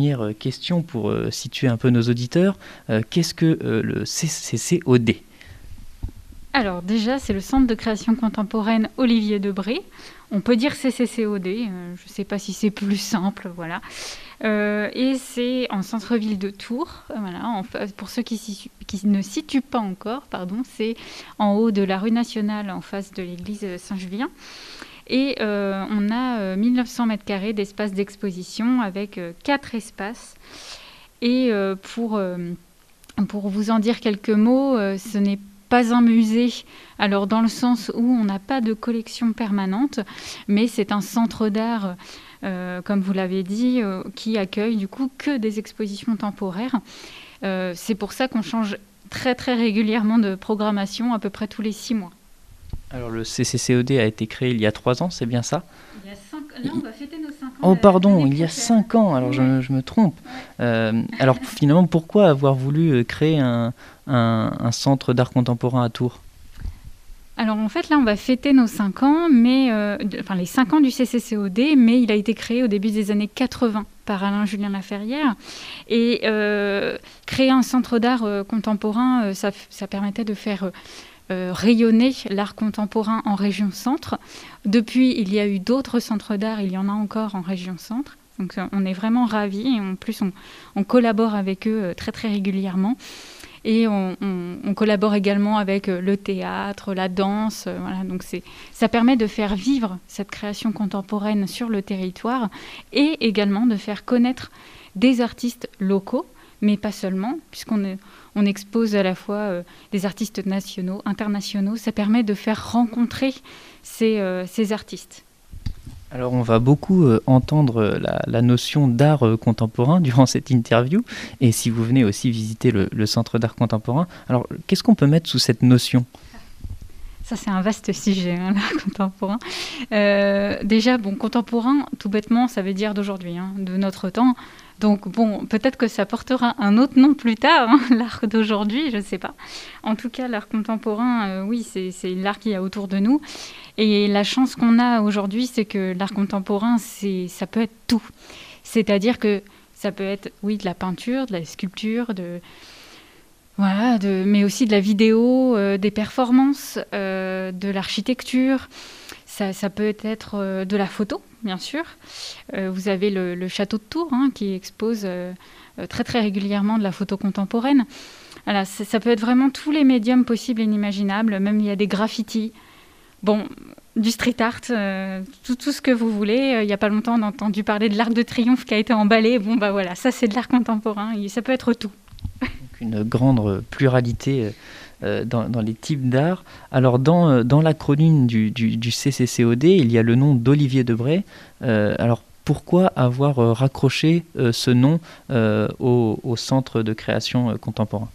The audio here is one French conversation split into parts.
Première question pour situer un peu nos auditeurs. Qu'est-ce que le CCCOD alors déjà, c'est le Centre de création contemporaine Olivier Debré. On peut dire CCCOD, je ne sais pas si c'est plus simple, voilà. et c'est en centre-ville de Tours, voilà, pour ceux qui, qui, ne situent pas encore, pardon, c'est en haut de la rue nationale en face de l'église Saint-Julien. Et euh, on a 1900 euh, mètres carrés d'espace d'exposition avec euh, quatre espaces. Et pour, pour vous en dire quelques mots, ce n'est pas un musée, alors dans le sens où on n'a pas de collection permanente, mais c'est un centre d'art, comme vous l'avez dit, qui accueille du coup que des expositions temporaires. c'est pour ça qu'on change très très régulièrement de programmation, à peu près tous les six mois. Alors le CCCOD a été créé il y a trois ans, c'est bien ça? Il y a cinq... Là, on va fêter nos cinq ans. Oh pardon, il y a cinq ans, alors je, me trompe. Euh, alors finalement, pourquoi avoir voulu euh, créer un, centre d'art contemporain à Tours? Alors en fait, là, on va fêter nos cinq ans, mais euh, enfin les cinq ans du CCCOD, mais il a été créé au début des années 80 par Alain Julien Laferrière. Et créer un centre d'art contemporain, ça, ça, permettait de faire euh, rayonner l'art contemporain en région centre. Depuis, il y a eu d'autres centres d'art, il y en a encore en région centre. Donc euh, on est vraiment ravis et en plus on, collabore avec eux euh, très très régulièrement. Et on, collabore également avec le théâtre, la danse. voilà. Donc ça permet de faire vivre cette création contemporaine sur le territoire et également de faire connaître des artistes locaux, mais pas seulement, puisqu'on est on expose à la fois euh, des artistes nationaux, internationaux. Ça permet de faire rencontrer ces, euh, artistes. Alors on va beaucoup euh, entendre la, notion d'art contemporain durant cette interview et si vous venez aussi visiter le, centre d'art contemporain, alors qu'est-ce qu'on peut mettre sous cette notion? Ça, c'est un vaste sujet, hein, l'art contemporain. déjà, bon, contemporain, tout bêtement, ça veut dire d'aujourd'hui, hein, de notre temps. Donc bon, peut-être que ça portera un autre nom plus tard, hein, l'art d'aujourd'hui, je ne sais pas. En tout cas, l'art contemporain, euh, oui, c'est l'art qu'il y a autour de nous. Et la chance qu'on a aujourd'hui, c'est que l'art contemporain, ça peut être tout. C'est-à-dire que ça peut être, oui, de la peinture, de la sculpture, de, voilà, mais aussi de la vidéo, euh, des performances, euh, de l'architecture. Ça, peut être de la photo, bien sûr. Euh, vous avez le, château de Tours hein, qui expose euh, euh, très très régulièrement de la photo contemporaine. Voilà, ça, peut être vraiment tous les médiums possibles et inimaginables. Même il y a des graffitis. Bon, du street art, tout, ce que vous voulez. il n'y a pas longtemps, on a entendu parler de l'Arc de Triomphe qui a été emballé. Bon, bah voilà, ça c'est de l'art contemporain. ça peut être tout. Une grande pluralité euh, dans, les types d'art. Alors dans, euh, dans l'acronyme du, CCCOD, il y a le nom d'Olivier Debray. Euh, alors pourquoi avoir raccroché ce nom au, Centre de création contemporain?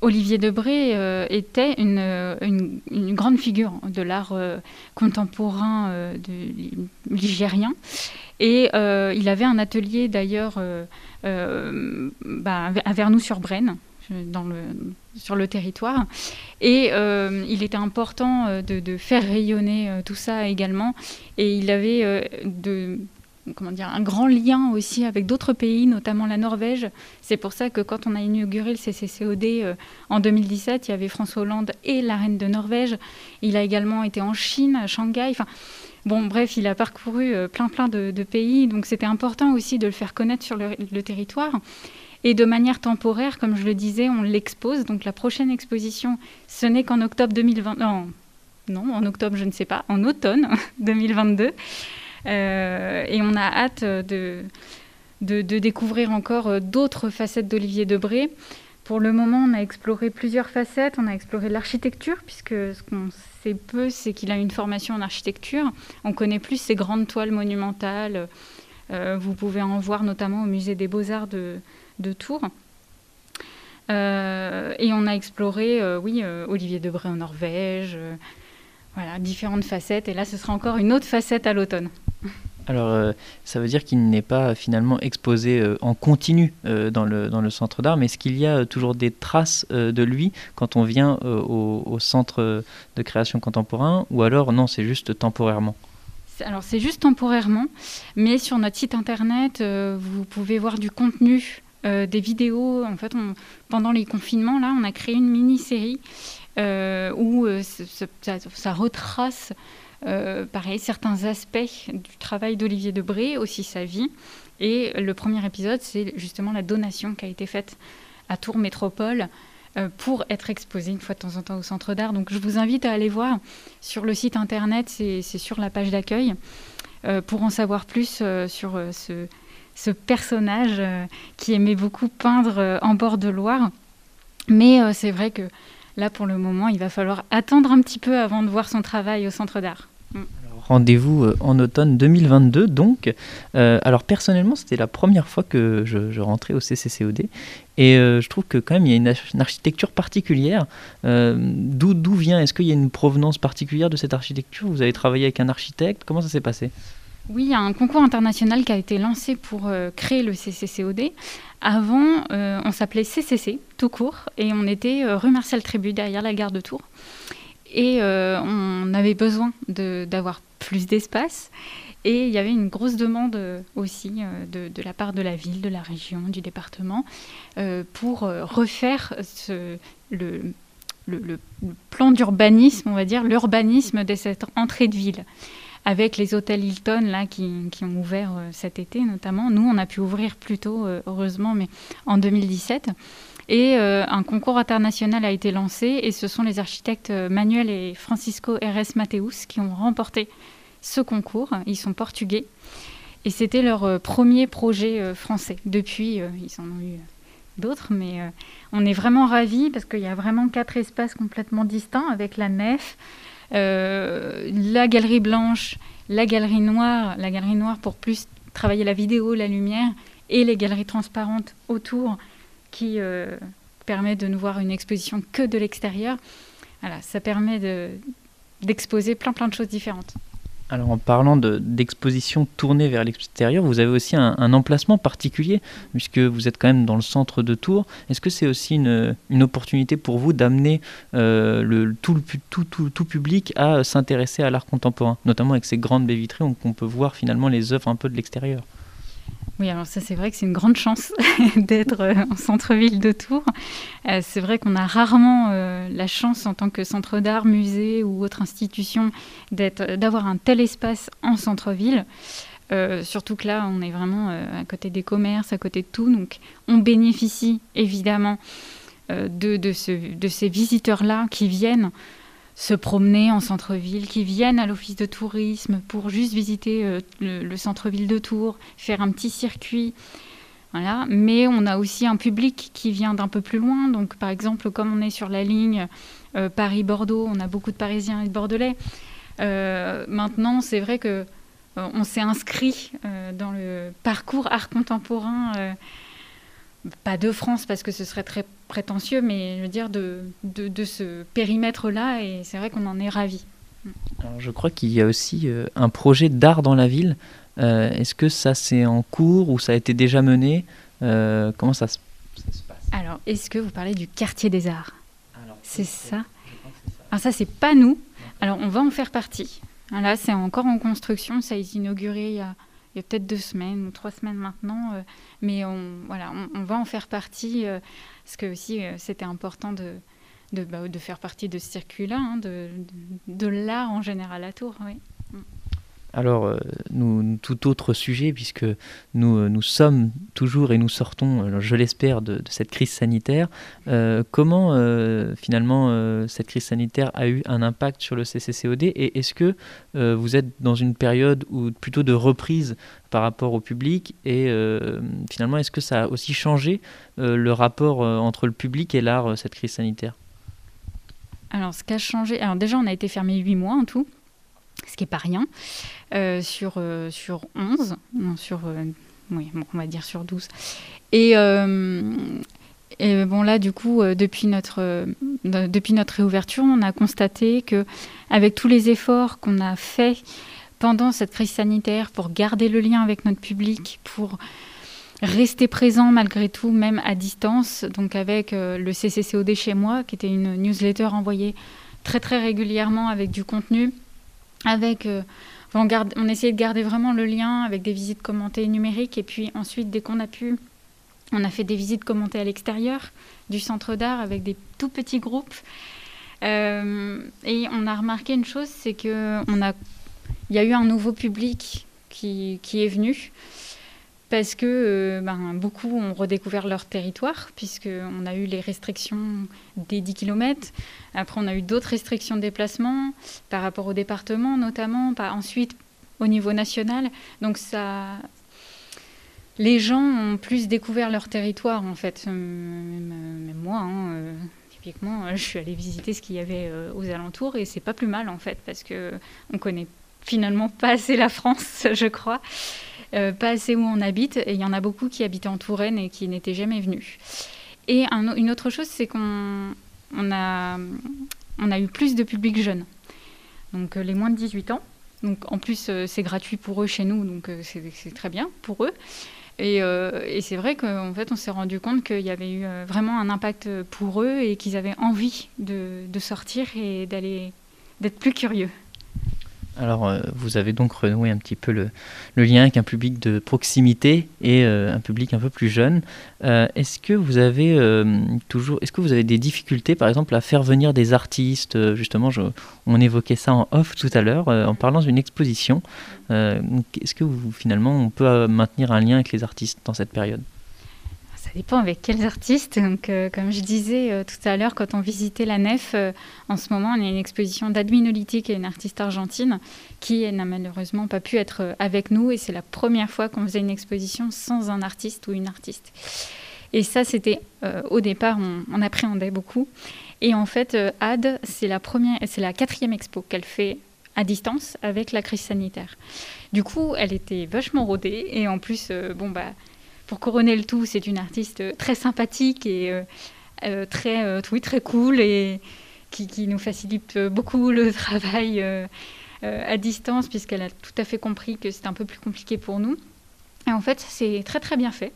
Olivier Debré était une, grande figure de l'art contemporain de, ligérien. Et il avait un atelier d'ailleurs bah, à le, sur le territoire. Et euh, il était important euh, de, faire rayonner euh, tout ça également. Et il avait comment dire, un grand lien aussi avec d'autres pays, notamment la Norvège. C'est pour ça que quand on a inauguré le CCCOD en 2017, il y avait François Hollande et la reine de Norvège. Il a également été en Chine, à Shanghai. Enfin, Bon, bref, il a parcouru plein plein de, pays, donc c'était important aussi de le faire connaître sur le, territoire. Et de manière temporaire, comme je le disais, on l'expose. Donc la prochaine exposition, ce n'est qu'en octobre 2020. Non, en octobre, je ne sais pas, en automne 2022. Euh, et on a hâte de, de, découvrir encore euh, d'autres facettes d'Olivier Debré. Pour le moment, on a exploré plusieurs facettes. On a exploré l'architecture, puisque ce qu'on sait peu, c'est qu'il a une formation en architecture. On connaît plus ses grandes toiles monumentales. Euh, vous pouvez en voir notamment au musée des beaux-arts de, Tours. Euh, et on a exploré, euh, oui, Olivier Debré en Norvège, voilà, différentes facettes. Et là, ce sera encore une autre facette à l'automne. Alors, ça veut dire qu'il n'est pas finalement exposé en continu dans, le, dans le centre d'art, mais est-ce qu'il y a toujours des traces de lui quand on vient au, au, centre de création contemporain, ou alors non, c'est juste temporairement? Alors c'est juste temporairement, mais sur notre site internet, vous pouvez voir du contenu, des vidéos. En fait, pendant les confinements, là, on a créé une mini-série où ça, retrace, pareil, certains aspects du travail d'Olivier Debré, aussi sa vie. Et le premier épisode, c'est justement la donation qui a été faite à Tours Métropole euh, pour être exposée une fois de temps en temps au centre d'art. Donc je vous invite à aller voir sur le site internet, c'est sur la page d'accueil, euh, pour en savoir plus euh, sur ce, personnage qui aimait beaucoup peindre en bord de Loire. Mais c'est vrai que là, pour le moment, il va falloir attendre un petit peu avant de voir son travail au centre d'art. Mm. Rendez-vous euh, en automne 2022 donc. Euh, alors personnellement, c'était la première fois que je, rentrais au CCCOD et euh, je trouve que quand même il y a une, architecture particulière. D'où vient? Est-ce qu'il y a une provenance particulière de cette architecture? Vous avez travaillé avec un architecte? Comment ça s'est passé? Oui, il y a un concours international qui a été lancé pour créer le CCCOD. Avant, on s'appelait CCC, tout court, et on était rue Marcel Trébu, derrière la gare de Tours. Et on avait besoin d'avoir plus d'espace. Et il y avait une grosse demande euh, aussi euh, de, la part de la ville, de la région, du département, euh, pour refaire le, plan d'urbanisme, on va dire, l'urbanisme de cette entrée de ville. Avec les hôtels Hilton là, qui, qui ont ouvert cet été notamment. Nous, on a pu ouvrir plus tôt, heureusement, mais en 2017. Et un concours international a été lancé et ce sont les architectes Manuel et Francisco R.S. Mateus qui ont remporté ce concours. Ils sont portugais. Et c'était leur euh, premier projet euh, français. Depuis, euh, ils en ont eu d'autres, mais on est vraiment ravis parce qu'il y a vraiment quatre espaces complètement distincts avec la nef, la galerie blanche, la galerie noire, la galerie noire pour plus travailler la vidéo, la lumière, et les galeries transparentes autour qui permet de ne voir une exposition que de l'extérieur. Voilà, ça permet d'exposer plein plein de choses différentes. Alors en parlant d'exposition tournée vers l'extérieur, vous avez aussi un, emplacement particulier, puisque vous êtes quand même dans le centre de Tours. Est-ce que c'est aussi une, opportunité pour vous d'amener euh, tout, tout, tout, public à s'intéresser à l'art contemporain, notamment avec ces grandes baies vitrées où on peut voir finalement les œuvres un peu de l'extérieur? Oui, alors ça c'est vrai que c'est une grande chance d'être euh, en centre-ville de Tours. Euh, c'est vrai qu'on a rarement euh, la chance en tant que centre d'art, musée ou autre institution d'avoir un tel espace en centre-ville. surtout que là, on est vraiment à côté des commerces, à côté de tout. Donc on bénéficie évidemment de, ces visiteurs-là qui viennent se promener en centre-ville, qui viennent à l'office de tourisme pour juste visiter euh, le, centre-ville de Tours, faire un petit circuit. Voilà. Mais on a aussi un public qui vient d'un peu plus loin. Donc, par exemple, comme on est sur la ligne euh, Paris-Bordeaux, on a beaucoup de Parisiens et de Bordelais. Euh, maintenant, c'est vrai que on s'est inscrit dans le parcours art contemporain pas de France parce que ce serait très prétentieux, mais je veux dire de, de, ce périmètre-là, et c'est vrai qu'on en est ravis. je crois qu'il y a aussi euh, un projet d'art dans la ville. Euh, est-ce que ça c'est en cours ou ça a été déjà mené? Euh, Comment ça se, passe? Alors, est-ce que vous parlez du quartier des arts? C'est ça Alors ça, c'est pas nous. Alors, on va en faire partie. Là, c'est encore en construction. Ça a été inauguré il y a il y a peut-être deux semaines ou trois semaines maintenant, euh, mais on, voilà, on, va en faire partie, euh, parce que aussi euh, c'était important de, de, bah, de, faire partie de ce circuit-là, hein, de, de, l'art en général à Tours. Oui. Alors, euh, tout autre sujet, puisque nous, euh, nous sommes toujours et nous sortons, euh, je l'espère, de, cette crise sanitaire. comment, finalement, cette crise sanitaire a eu un impact sur le CCCOD Et est-ce que vous êtes dans une période plutôt de reprise par rapport au public Et finalement, est-ce que ça a aussi changé le rapport entre le public et l'art, cette crise sanitaire? Alors, ce qui a changé, alors déjà, on a été fermé huit mois en tout ce qui n'est pas rien, euh, sur, euh, sur 11, non, sur, euh, on va dire sur 12. Et, bon, là, du coup, depuis, notre, depuis réouverture, on a constaté que avec tous les efforts qu'on a faits pendant cette crise sanitaire pour garder le lien avec notre public, pour rester présent malgré tout, même à distance, donc avec le CCCOD chez moi, qui était une newsletter envoyée très très régulièrement avec du contenu, avec euh, on, essayait de garder vraiment le lien avec des visites commentées numériques. Et puis ensuite, dès qu'on a pu, on a fait des visites commentées à l'extérieur du centre d'art avec des tout petits groupes. Euh, et on a remarqué une chose, c'est que y a eu un nouveau public qui est venu parce que euh, ben, beaucoup ont redécouvert leur territoire, puisqu'on a eu les restrictions des 10 km. Après, on a eu d'autres restrictions de déplacement par rapport au département, notamment, ensuite au niveau national. Donc, ça. Les gens ont plus découvert leur territoire, en fait. Euh, même, moi, hein, euh, typiquement, je suis allée visiter ce qu'il y avait aux alentours, et c'est pas plus mal, en fait, parce qu'on connaît finalement pas assez la France, je crois. Euh, pas assez où on habite. Et il y en a beaucoup qui habitaient en Touraine et qui n'étaient jamais venus. Et une autre chose, c'est qu'on on a, on a eu plus de public jeune. Donc euh, les moins de 18 ans. Donc en plus, euh, c'est gratuit pour eux chez nous, donc c'est très bien pour eux. Et, et c'est vrai qu'en fait, on s'est rendu compte qu'il y avait eu vraiment un impact pour eux et qu'ils avaient envie de, de sortir et d'aller d'être plus curieux. Alors, euh, vous avez donc renoué un petit peu le, lien avec un public de proximité et euh, un public un peu plus jeune. Euh, est-ce que vous avez toujours, est-ce que vous avez des difficultés, par exemple, à faire venir des artistes? Justement, on évoquait ça en off tout à l'heure, en parlant d'une exposition. est-ce que vous, finalement, on peut maintenir un lien avec les artistes dans cette période? Dépend avec quels artistes. Donc, euh, comme je disais euh, tout à l'heure, quand on visitait la nef, euh, en ce moment, on a une exposition d'Adminoliti, qui est une artiste argentine, qui n'a malheureusement pas pu être avec nous. Et c'est la première fois qu'on faisait une exposition sans un artiste ou une artiste. Et ça, c'était au départ, on, appréhendait beaucoup. Et en fait, Ad, c'est la première, c'est la quatrième expo qu'elle fait à distance avec la crise sanitaire. Du coup, elle était vachement rodée et en plus, bon bah pour couronner le tout, c'est une artiste très sympathique et euh, euh, très, euh, oui, très cool et qui, nous facilite beaucoup le travail à distance puisqu'elle a tout à fait compris que c'est un peu plus compliqué pour nous. Et en fait, c'est très très bien fait.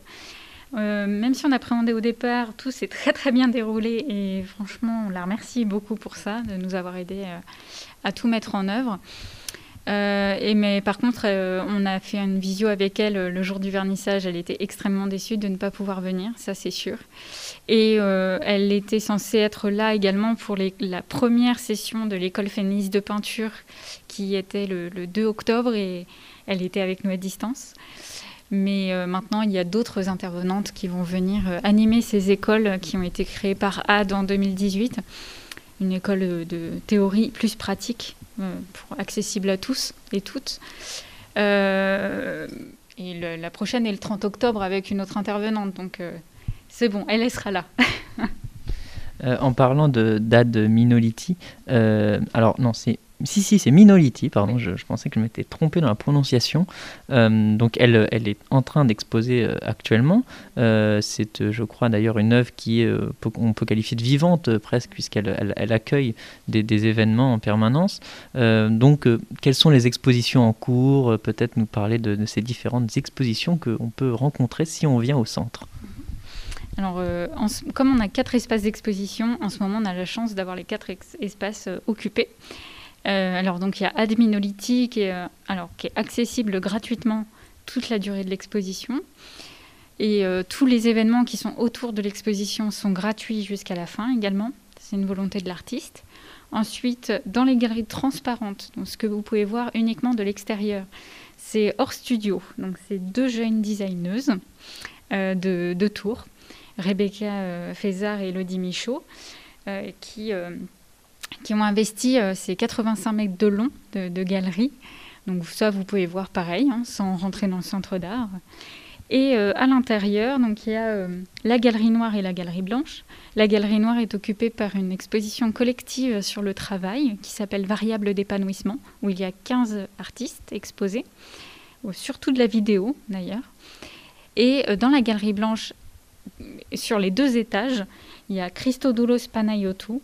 même si on appréhendait au départ, tout s'est très très bien déroulé et franchement, on la remercie beaucoup pour ça, de nous avoir aidé à tout mettre en œuvre. Euh, et mais par contre, euh, on a fait une visio avec elle euh, le jour du vernissage. Elle était extrêmement déçue de ne pas pouvoir venir, ça c'est sûr. Et elle était censée être là également pour la première session de l'école féministe de peinture qui était le, 2 octobre et elle était avec nous à distance. Mais maintenant, il y a d'autres intervenantes qui vont venir animer ces écoles qui ont été créées par AD en 2018 une école de théorie plus pratique, pour, accessible à tous et toutes. Euh, et la prochaine est le 30 octobre avec une autre intervenante, donc euh, c'est bon, elle, sera là. en parlant de d'Ad Minoliti, alors non, c'est si, si, c'est Minoliti, pardon, je, pensais que je m'étais trompé dans la prononciation. Euh, donc elle, elle est en train d'exposer euh, actuellement. Euh, c'est, je crois, d'ailleurs une œuvre qui on peut qualifier de vivante presque, puisqu'elle elle, accueille des, événements en permanence. donc, quelles sont les expositions en cours? Peut-être nous parler de, ces différentes expositions qu'on peut rencontrer si on vient au centre. Alors, comme on a quatre espaces d'exposition, en ce moment, on a la chance d'avoir les quatre espaces occupés. Euh, alors donc il y a Adminolity qui est, euh, alors, qui est accessible gratuitement toute la durée de l'exposition. Et euh, tous les événements qui sont autour de l'exposition sont gratuits jusqu'à la fin également. C'est une volonté de l'artiste. Ensuite, dans les galeries transparentes, donc ce que vous pouvez voir uniquement de l'extérieur, c'est hors studio. Donc c'est deux jeunes designeuses de, Tours, Rebecca Fézard et Elodie Michaud, qui qui ont investi euh, ces 85 mètres de long de, galerie. Donc ça, vous pouvez voir pareil, hein, sans rentrer dans le centre d'art. Et euh, à l'intérieur, donc il y a euh, la galerie noire et la galerie blanche. La galerie noire est occupée par une exposition collective sur le travail qui s'appelle Variable d'épanouissement, où il y a 15 artistes exposés, surtout de la vidéo d'ailleurs. Et dans la galerie blanche, sur les deux étages, il y a Christodoulos Panayotou,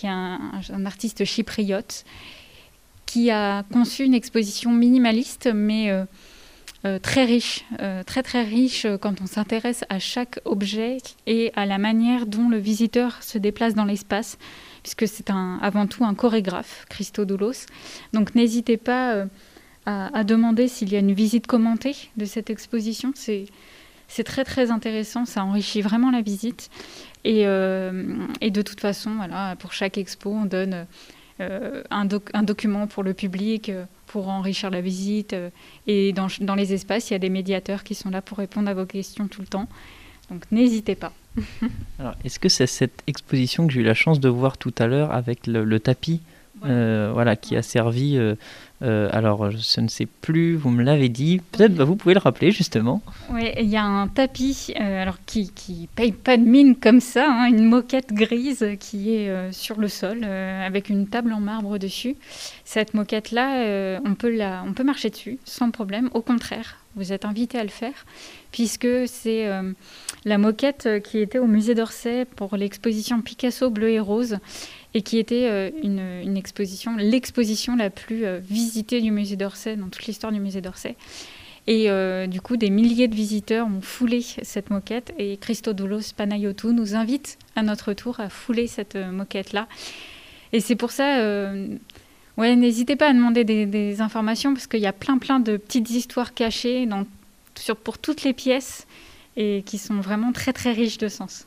qui est un, artiste chypriote, qui a conçu une exposition minimaliste, mais euh, euh, très riche, euh, très très riche quand on s'intéresse à chaque objet et à la manière dont le visiteur se déplace dans l'espace, puisque c'est avant tout un chorégraphe, Doulos. Donc n'hésitez pas à, demander s'il y a une visite commentée de cette exposition. C'est c'est très très intéressant, ça enrichit vraiment la visite. Et, et, de toute façon, voilà, pour chaque expo, on donne un, un, document pour le public pour enrichir la visite. et dans, dans, les espaces, il y a des médiateurs qui sont là pour répondre à vos questions tout le temps. Donc n'hésitez pas. Alors, est-ce que c'est cette exposition que j'ai eu la chance de voir tout à l'heure avec le, tapis? Euh, voilà, qui a servi. Euh, euh, alors, je ne sais plus, vous me l'avez dit. Peut-être bah, vous pouvez le rappeler justement. Oui, il y a un tapis alors qui, qui paye pas de mine comme ça, hein, une moquette grise qui est sur le sol avec une table en marbre dessus. Cette moquette-là, on, peut la, on peut marcher dessus sans problème. Au contraire, vous êtes invité à le faire puisque c'est la moquette qui était au musée d'Orsay pour l'exposition Picasso bleu et rose et qui était euh, une, exposition, l'exposition la plus euh, visitée du musée d'Orsay, dans toute l'histoire du musée d'Orsay. Et euh, du coup, des milliers de visiteurs ont foulé cette moquette et Christodoulos Panayotou nous invite à notre tour à fouler cette moquette-là. Et c'est pour ça, ouais, n'hésitez pas à demander des, informations parce qu'il y a plein plein de petites histoires cachées dans, sur, pour toutes les pièces et qui sont vraiment très très riches de sens.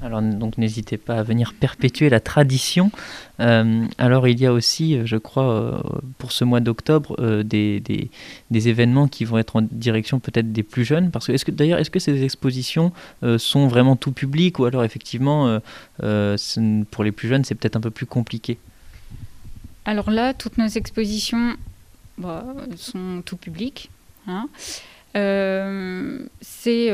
Alors donc n'hésitez pas à venir perpétuer la tradition. Euh, alors il y a aussi, euh, je crois, euh, pour ce mois d'octobre, des, des, événements qui vont être en direction peut-être des plus jeunes. Parce que d'ailleurs est-ce que ces expositions sont vraiment tout public ou alors effectivement pour les plus jeunes c'est peut-être un peu plus compliqué? Alors là, toutes nos expositions bah, sont tout public. Hein. c'est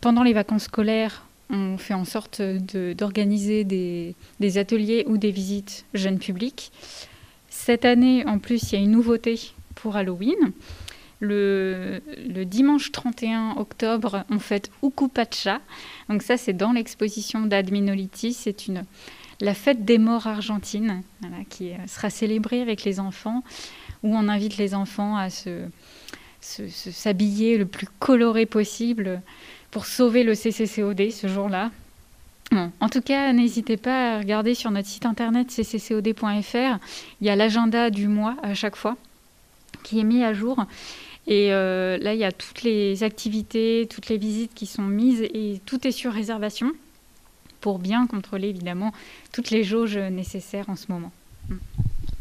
pendant les vacances scolaires on fait en sorte d'organiser des, ateliers ou des visites jeunes publics. Cette année, en plus, il y a une nouveauté pour Halloween. Le, dimanche 31 octobre, on fête Ukupacha. Donc ça, c'est dans l'exposition d'Adminoliti. C'est la fête des morts argentine, qui sera célébrée avec les enfants, où on invite les enfants à se s'habiller le plus coloré possible pour sauver le CCCOD ce jour-là. En tout cas, n'hésitez pas à regarder sur notre site internet cccod.fr. Il y a l'agenda du mois à chaque fois qui est mis à jour. Et euh, là, il y a toutes les activités, toutes les visites qui sont mises et tout est sur réservation pour bien contrôler évidemment toutes les jauges nécessaires en ce moment.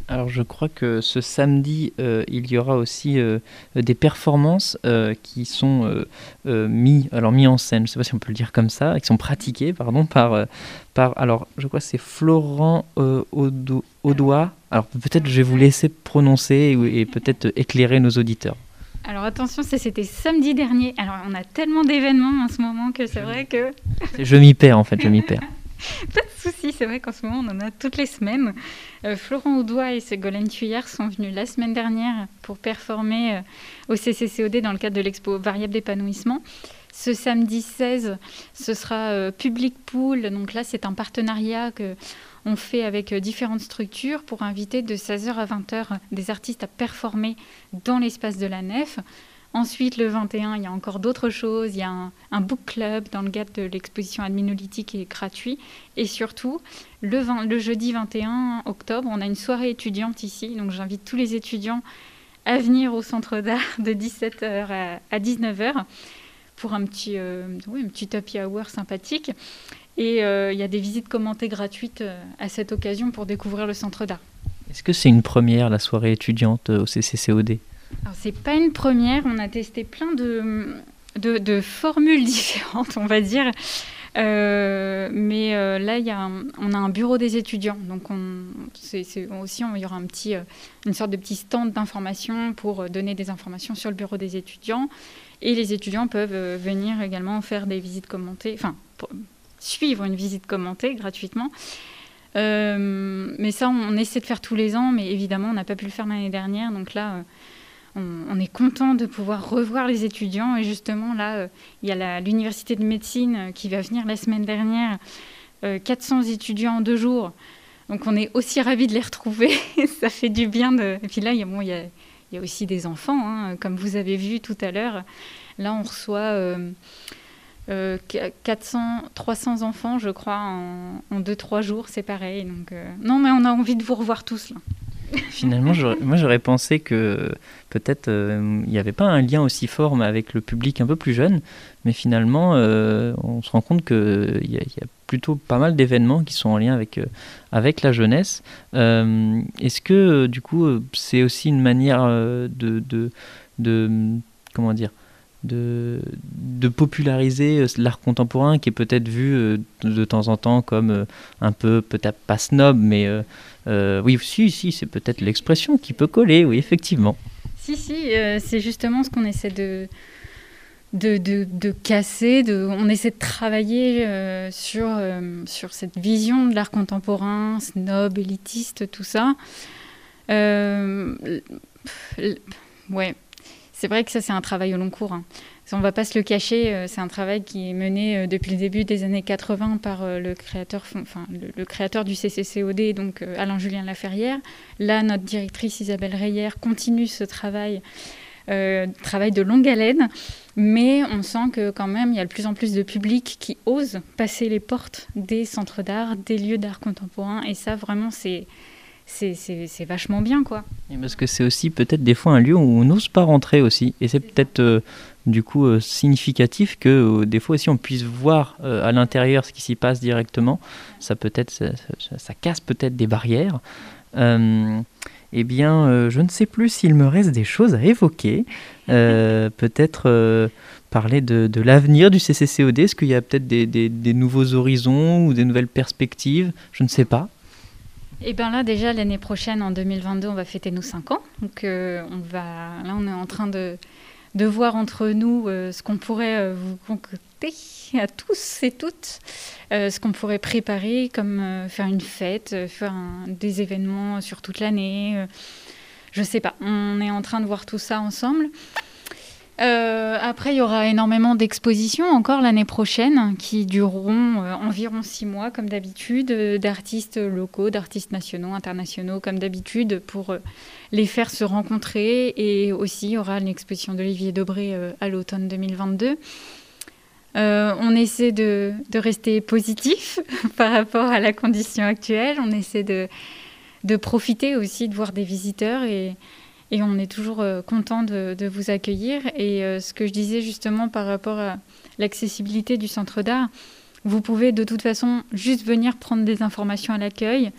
Alors je crois que ce samedi, euh, il y aura aussi euh, des performances euh, qui sont mis, alors mis en scène, je ne sais pas si on peut le dire comme ça, qui sont pratiquées pardon, par, par alors je crois que c'est Florent Audois. Alors peut-être je vais vous laisser prononcer et, et peut-être éclairer nos auditeurs. Alors attention, c'était samedi dernier. Alors on a tellement d'événements en ce moment que c'est vrai que... Je m'y perds en fait, je m'y perds. Pas de souci, c'est vrai qu'en ce moment, on en a toutes les semaines. Euh, Florent Audois et Ségolène Thuillère sont venus la semaine dernière pour performer euh, au CCCOD dans le cadre de l'expo Variable d'épanouissement. Ce samedi 16, ce sera euh, Public Pool. Donc là, c'est un partenariat que on fait avec différentes structures pour inviter de 16h à 20h des artistes à performer dans l'espace de la nef. Ensuite, le 21, il y a encore d'autres choses. Il y a un, book club dans le cadre de l'exposition adminolithique qui est gratuit. Et surtout, le, jeudi 21 octobre, on a une soirée étudiante ici. Donc j'invite tous les étudiants à venir au centre d'art de 17h à, 19h pour un petit, euh, un petit happy hour sympathique. Et euh, il y a des visites commentées gratuites euh, à cette occasion pour découvrir le centre d'art. Est-ce que c'est une première, la soirée étudiante au CCCOD alors, c'est pas une première. On a testé plein de, formules différentes, on va dire. Euh, mais euh, là, y a on a un bureau des étudiants. Donc, on, c'est, aussi, il y aura un petit, euh, une sorte de petit stand d'information pour donner des informations sur le bureau des étudiants. Et les étudiants peuvent venir également faire des visites commentées, enfin, suivre une visite commentée gratuitement. mais ça, on, on, essaie de faire tous les ans, mais évidemment, on n'a pas pu le faire l'année dernière. Donc là, on, est content de pouvoir revoir les étudiants. Et justement, là, euh, il y a l'université de médecine euh, qui va venir la semaine dernière. 400 euh, étudiants en deux jours. Donc on est aussi ravis de les retrouver. Ça fait du bien. Et puis là, il y a, aussi des enfants, hein, comme vous avez vu tout à l'heure. Là, on reçoit 400, 300 enfants, je crois, en 2-3 jours. C'est pareil. Donc, non, mais on a envie de vous revoir tous. Là. Finalement, moi j'aurais pensé que peut-être euh, il n'y avait pas un lien aussi fort avec le public un peu plus jeune, mais finalement euh, on se rend compte qu'il y, a plutôt pas mal d'événements qui sont en lien avec, euh, avec la jeunesse. Est-ce que du coup c'est aussi une manière de, de, de comment dire de, de populariser euh, l'art contemporain qui est peut-être vu euh, de, temps en temps comme euh, un peu, peut-être pas snob, mais oui, si, si, c'est peut-être l'expression qui peut coller, oui, effectivement. Si, si, c'est justement ce qu'on essaie de, de, de, casser, de, on essaie de travailler sur, sur cette vision de l'art contemporain, snob, élitiste, tout ça. ouais, c'est vrai que ça, c'est un travail au long cours. Hein. On ne va pas se le cacher, euh, c'est un travail qui est mené euh, depuis le début des années 80 par euh, le, créateur, du CCCOD, donc Alain-Julien Laferrière. Là, notre directrice Isabelle Reyer continue ce travail, travail de longue haleine, mais on sent que quand même, il y a de plus en plus de public qui ose passer les portes des centres d'art, des lieux d'art contemporain, et ça, vraiment, c'est c'est vachement bien quoi. parce que c'est aussi peut-être des fois un lieu où on n'ose pas rentrer aussi et c'est peut-être euh, du coup euh, significatif que euh, des fois aussi on puisse voir à l'intérieur ce qui s'y passe directement. Ça peut-être ça, ça, casse peut-être des barrières. eh bien, je ne sais plus s'il me reste des choses à évoquer. peut-être parler de, de l'avenir du CCCOD. Est-ce qu'il y a peut-être des, des, des nouveaux horizons ou des nouvelles perspectives? Je ne sais pas. Eh bien là, déjà, l'année prochaine, en 2022, on va fêter nos 5 ans. Donc euh, on va, là, on est en train de, de voir entre nous euh, ce qu'on pourrait euh, vous concocter à tous et toutes, ce qu'on pourrait préparer, comme faire une fête, faire des événements sur toute l'année. je sais pas, on est en train de voir tout ça ensemble. Euh, après, il y aura énormément d'expositions encore l'année prochaine qui dureront euh, environ six mois, comme d'habitude, euh, d'artistes locaux, d'artistes nationaux, internationaux, comme d'habitude, pour les faire se rencontrer. Et aussi, il y aura l'exposition d'Olivier Debré à l'automne 2022. on essaie de, de, rester positif par rapport à la condition actuelle. On essaie de, de profiter aussi de voir des visiteurs et et on est toujours euh, content de, vous accueillir. Et euh, ce que je disais justement par rapport à l'accessibilité du centre d'art, vous pouvez de toute façon juste venir prendre des informations à l'accueil.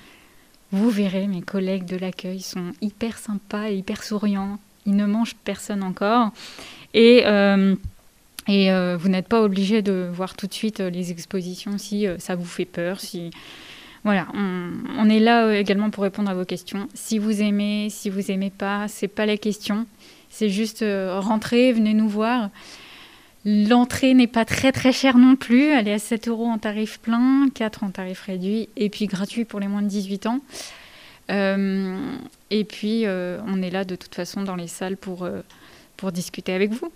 Vous verrez, mes collègues de l'accueil sont hyper sympas et hyper souriants. Ils ne mangent personne encore. Et, euh, vous n'êtes pas obligé de voir tout de suite les expositions si ça vous fait peur, si voilà, on, est là euh, également pour répondre à vos questions. Si vous aimez, si vous aimez pas, c'est pas la question. C'est juste euh, rentrer, venez nous voir. L'entrée n'est pas très très chère non plus. Elle est à 7 euros en tarif plein, 4 en tarif réduit, et puis gratuit pour les moins de 18 ans. Euh, et puis, on est là de toute façon dans les salles pour, pour discuter avec vous.